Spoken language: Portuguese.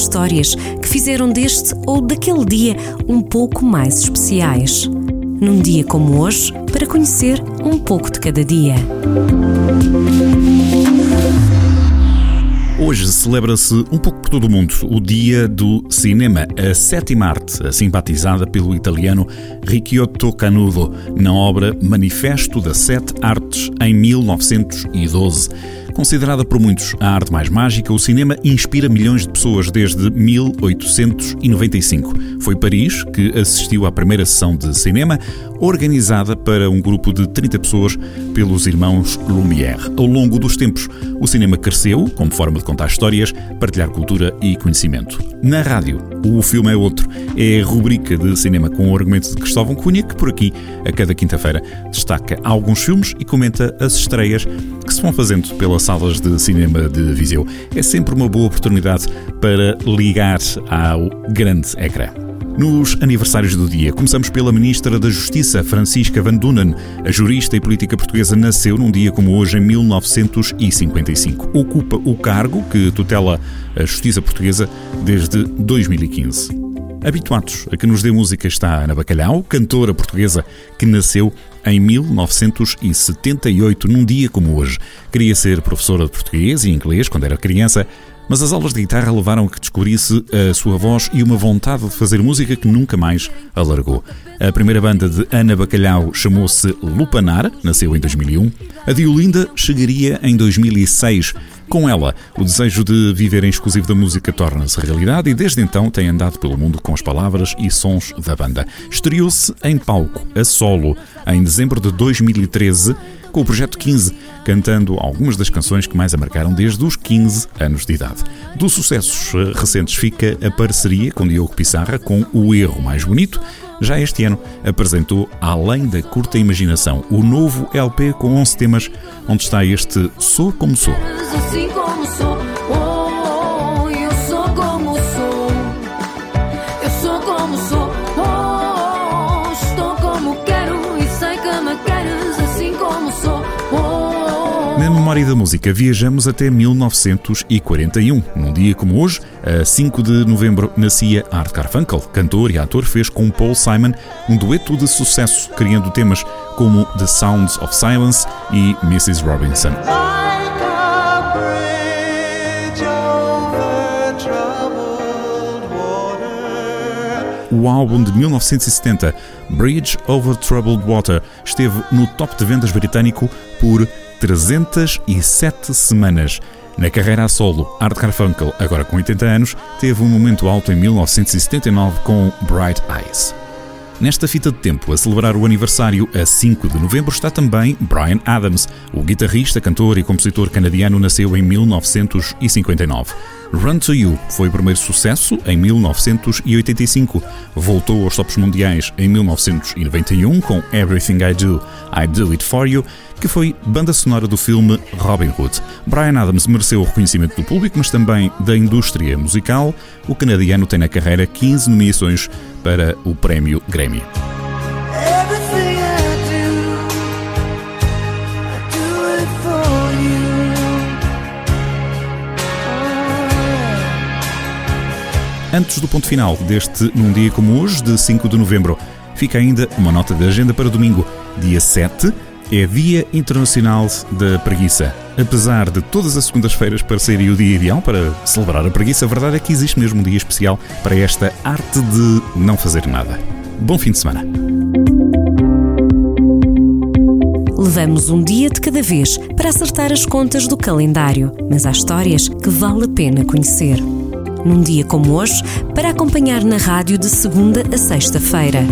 histórias que fizeram deste ou daquele dia um pouco mais especiais. Num dia como hoje, para conhecer um pouco de cada dia. Hoje celebra-se um pouco por todo o mundo o Dia do Cinema, a sétima arte, batizada pelo italiano Ricciotto Canudo, na obra Manifesto das Sete Artes, em 1912. Considerada por muitos a arte mais mágica, o cinema inspira milhões de pessoas desde 1895. Foi Paris que assistiu à primeira sessão de cinema, organizada para um grupo de 30 pessoas pelos irmãos Lumière. Ao longo dos tempos, o cinema cresceu como forma de contar histórias, partilhar cultura e conhecimento. Na rádio, o filme é outro. É a rubrica de cinema com o argumento de Cristóvão Cunha, que por aqui, a cada quinta-feira, destaca alguns filmes e comenta as estreias que se vão fazendo pelas salas de cinema de Viseu. É sempre uma boa oportunidade para ligar ao grande ecrã. Nos aniversários do dia, começamos pela Ministra da Justiça, Francisca Van Dunen. A jurista e política portuguesa nasceu num dia como hoje, em 1955. Ocupa o cargo que tutela a justiça portuguesa desde 2015. Habituados a que nos dê música está Ana Bacalhau, cantora portuguesa que nasceu em 1978, num dia como hoje. Queria ser professora de português e inglês quando era criança, mas as aulas de guitarra levaram a que descobrisse a sua voz e uma vontade de fazer música que nunca mais alargou. A primeira banda de Ana Bacalhau chamou-se Lupanar, nasceu em 2001. A de Olinda chegaria em 2006. Com ela, o desejo de viver em exclusivo da música torna-se realidade e desde então tem andado pelo mundo com as palavras e sons da banda. Estreou-se em palco, a solo, em dezembro de 2013 com o Projeto 15, cantando algumas das canções que mais a marcaram desde os 15 anos de idade. Dos sucessos eh, recentes fica a parceria com Diogo Pissarra com O Erro Mais Bonito. Já este ano apresentou Além da Curta Imaginação, o novo LP com 11 temas, onde está este Sou Como Sou. Assim como sou. Memória da música, viajamos até 1941. Num dia como hoje, a 5 de novembro, nascia Art Garfunkel. Cantor e ator fez com Paul Simon um dueto de sucesso, criando temas como The Sounds of Silence e Mrs. Robinson. o álbum de 1970, Bridge Over Troubled Water, esteve no top de vendas britânico por 307 semanas. Na carreira a solo, Art Garfunkel, agora com 80 anos, teve um momento alto em 1979 com Bright Eyes. Nesta fita de tempo, a celebrar o aniversário a 5 de novembro, está também Brian Adams. O guitarrista, cantor e compositor canadiano nasceu em 1959. Run to You foi o primeiro sucesso em 1985. Voltou aos tops mundiais em 1991 com Everything I Do, I Do It For You, que foi banda sonora do filme Robin Hood. Brian Adams mereceu o reconhecimento do público, mas também da indústria musical. O canadiano tem na carreira 15 nomeações para o prémio Grammy. Antes do ponto final deste Num Dia Como Hoje, de 5 de novembro, fica ainda uma nota de agenda para domingo, dia 7, é Dia Internacional da Preguiça. Apesar de todas as segundas-feiras parecerem o dia ideal para celebrar a preguiça, a verdade é que existe mesmo um dia especial para esta arte de não fazer nada. Bom fim de semana. Levamos um dia de cada vez para acertar as contas do calendário, mas há histórias que vale a pena conhecer num dia como hoje, para acompanhar na rádio de segunda a sexta-feira.